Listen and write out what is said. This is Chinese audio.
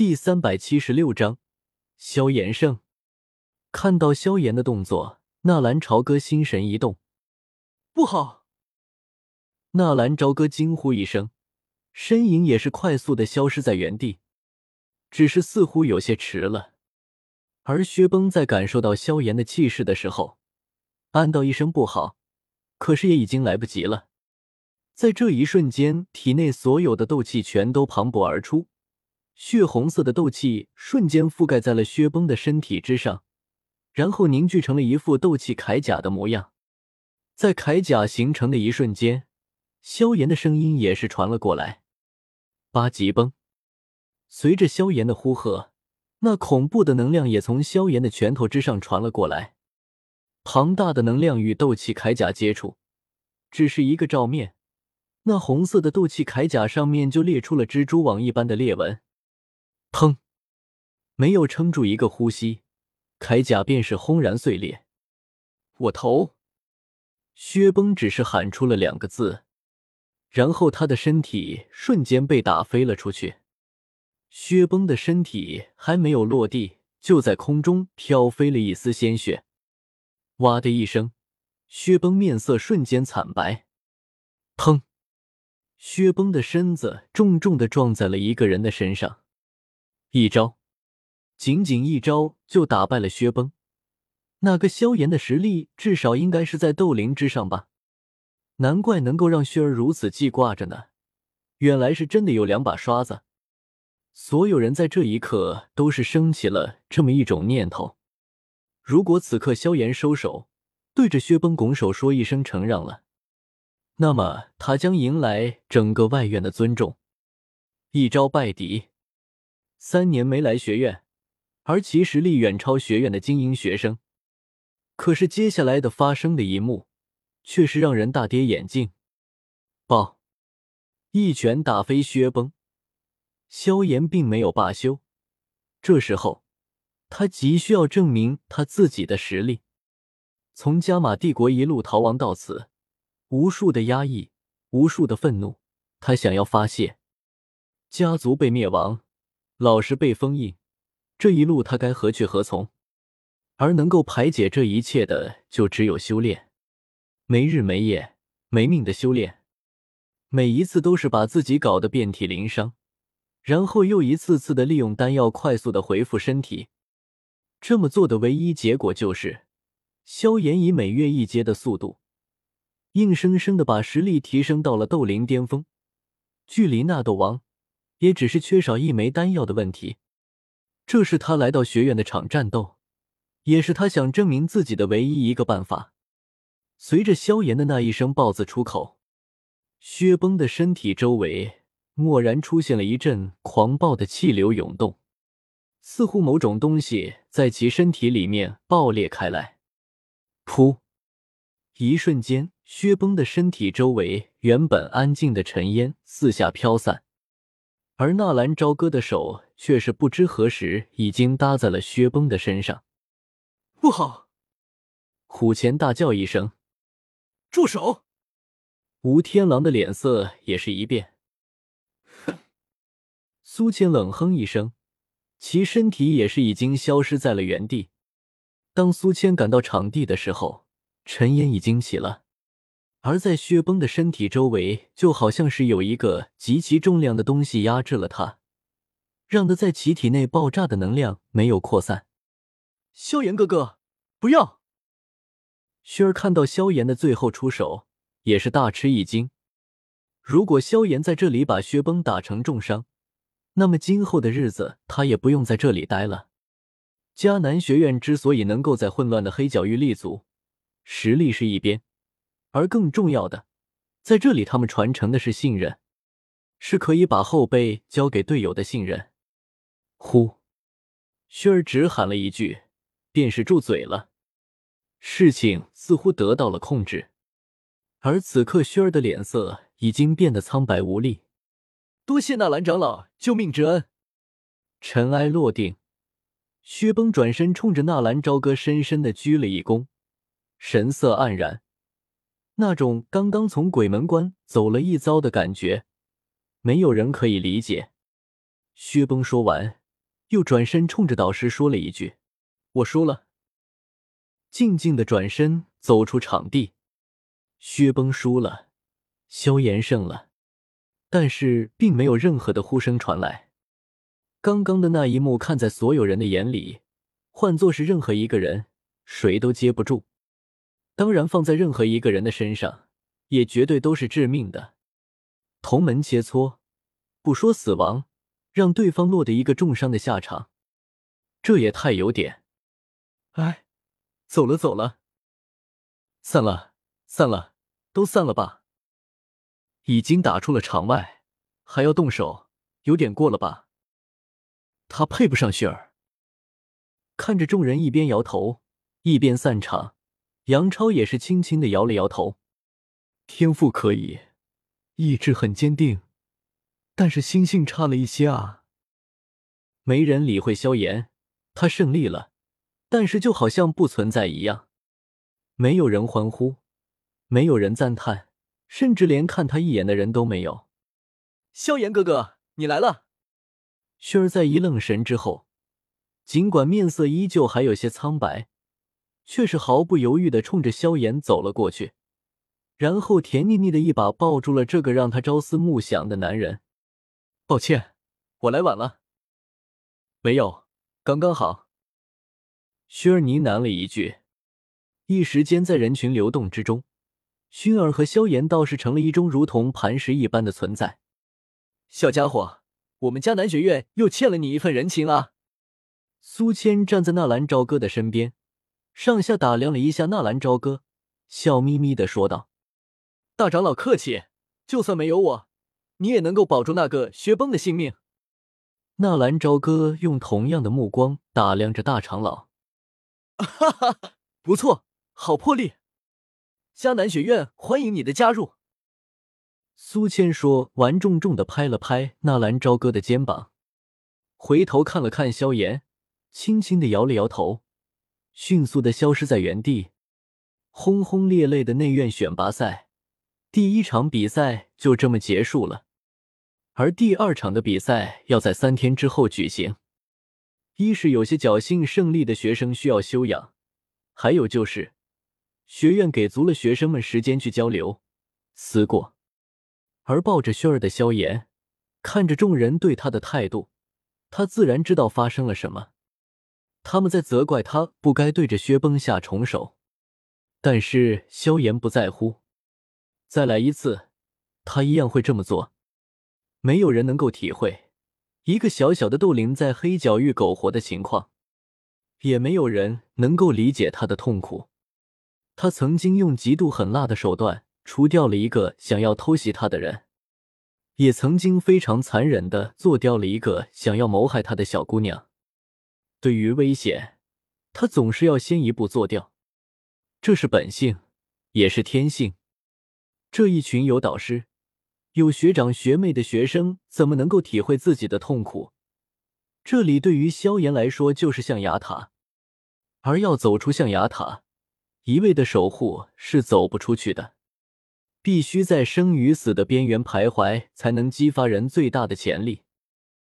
第三百七十六章，萧炎胜。看到萧炎的动作，纳兰朝歌心神一动，不好！纳兰朝歌惊呼一声，身影也是快速的消失在原地，只是似乎有些迟了。而薛崩在感受到萧炎的气势的时候，暗道一声不好，可是也已经来不及了。在这一瞬间，体内所有的斗气全都磅礴而出。血红色的斗气瞬间覆盖在了薛崩的身体之上，然后凝聚成了一副斗气铠甲的模样。在铠甲形成的一瞬间，萧炎的声音也是传了过来：“八级崩！”随着萧炎的呼喝，那恐怖的能量也从萧炎的拳头之上传了过来。庞大的能量与斗气铠甲接触，只是一个照面，那红色的斗气铠甲上面就裂出了蜘蛛网一般的裂纹。砰！没有撑住一个呼吸，铠甲便是轰然碎裂。我头！薛崩只是喊出了两个字，然后他的身体瞬间被打飞了出去。薛崩的身体还没有落地，就在空中飘飞了一丝鲜血。哇的一声，薛崩面色瞬间惨白。砰！薛崩的身子重重的撞在了一个人的身上。一招，仅仅一招就打败了薛崩。那个萧炎的实力至少应该是在斗灵之上吧？难怪能够让薛儿如此记挂着呢。原来是真的有两把刷子。所有人在这一刻都是升起了这么一种念头：如果此刻萧炎收手，对着薛崩拱手说一声承让了，那么他将迎来整个外院的尊重。一招败敌。三年没来学院，而其实力远超学院的精英学生。可是接下来的发生的一幕，却是让人大跌眼镜。爆！一拳打飞薛崩。萧炎并没有罢休，这时候他急需要证明他自己的实力。从加玛帝国一路逃亡到此，无数的压抑，无数的愤怒，他想要发泄。家族被灭亡。老师被封印，这一路他该何去何从？而能够排解这一切的，就只有修炼，没日没夜、没命的修炼，每一次都是把自己搞得遍体鳞伤，然后又一次次的利用丹药快速的恢复身体。这么做的唯一结果就是，萧炎以每月一阶的速度，硬生生的把实力提升到了斗灵巅峰，距离那斗王。也只是缺少一枚丹药的问题，这是他来到学院的场战斗，也是他想证明自己的唯一一个办法。随着萧炎的那一声“爆”字出口，薛崩的身体周围蓦然出现了一阵狂暴的气流涌动，似乎某种东西在其身体里面爆裂开来。噗！一瞬间，薛崩的身体周围原本安静的尘烟四下飘散。而纳兰朝歌的手却是不知何时已经搭在了薛崩的身上。不好！虎钳大叫一声：“住手！”吴天狼的脸色也是一变。哼！苏谦冷哼一声，其身体也是已经消失在了原地。当苏谦赶到场地的时候，尘烟已经起了。而在薛崩的身体周围，就好像是有一个极其重量的东西压制了他，让他在其体内爆炸的能量没有扩散。萧炎哥哥，不要！薰儿看到萧炎的最后出手，也是大吃一惊。如果萧炎在这里把薛崩打成重伤，那么今后的日子他也不用在这里待了。迦南学院之所以能够在混乱的黑角域立足，实力是一边。而更重要的，在这里，他们传承的是信任，是可以把后背交给队友的信任。呼，薰儿只喊了一句，便是住嘴了。事情似乎得到了控制，而此刻，薰儿的脸色已经变得苍白无力。多谢纳兰长老救命之恩。尘埃落定，薛崩转身冲着纳兰朝歌深深的鞠了一躬，神色黯然。那种刚刚从鬼门关走了一遭的感觉，没有人可以理解。薛崩说完，又转身冲着导师说了一句：“我输了。”静静的转身走出场地。薛崩输了，萧炎胜了，但是并没有任何的呼声传来。刚刚的那一幕看在所有人的眼里，换作是任何一个人，谁都接不住。当然，放在任何一个人的身上，也绝对都是致命的。同门切磋，不说死亡，让对方落得一个重伤的下场，这也太有点……哎，走了走了，散了散了，都散了吧。已经打出了场外，还要动手，有点过了吧？他配不上雪儿。看着众人一边摇头一边散场，杨超也是轻轻的摇了摇头。天赋可以。意志很坚定，但是心性差了一些啊。没人理会萧炎，他胜利了，但是就好像不存在一样。没有人欢呼，没有人赞叹，甚至连看他一眼的人都没有。萧炎哥哥，你来了！薰儿在一愣神之后，尽管面色依旧还有些苍白，却是毫不犹豫的冲着萧炎走了过去。然后甜腻腻的一把抱住了这个让他朝思暮想的男人。抱歉，我来晚了。没有，刚刚好。薰儿呢喃了一句，一时间在人群流动之中，薰儿和萧炎倒是成了一种如同磐石一般的存在。小家伙，我们迦南学院又欠了你一份人情啊！苏谦站在纳兰朝歌的身边，上下打量了一下纳兰朝歌，笑眯眯的说道。大长老客气，就算没有我，你也能够保住那个薛崩的性命。纳兰朝歌用同样的目光打量着大长老，哈哈，不错，好魄力！迦南学院欢迎你的加入。苏谦说完，重重的拍了拍纳兰朝歌的肩膀，回头看了看萧炎，轻轻的摇了摇头，迅速的消失在原地。轰轰烈烈的内院选拔赛。第一场比赛就这么结束了，而第二场的比赛要在三天之后举行。一是有些侥幸胜利的学生需要休养，还有就是学院给足了学生们时间去交流、思过。而抱着轩儿的萧炎看着众人对他的态度，他自然知道发生了什么。他们在责怪他不该对着薛崩下重手，但是萧炎不在乎。再来一次，他一样会这么做。没有人能够体会一个小小的斗灵在黑角域苟活的情况，也没有人能够理解他的痛苦。他曾经用极度狠辣的手段除掉了一个想要偷袭他的人，也曾经非常残忍的做掉了一个想要谋害他的小姑娘。对于危险，他总是要先一步做掉，这是本性，也是天性。这一群有导师、有学长学妹的学生，怎么能够体会自己的痛苦？这里对于萧炎来说就是象牙塔，而要走出象牙塔，一味的守护是走不出去的，必须在生与死的边缘徘徊，才能激发人最大的潜力。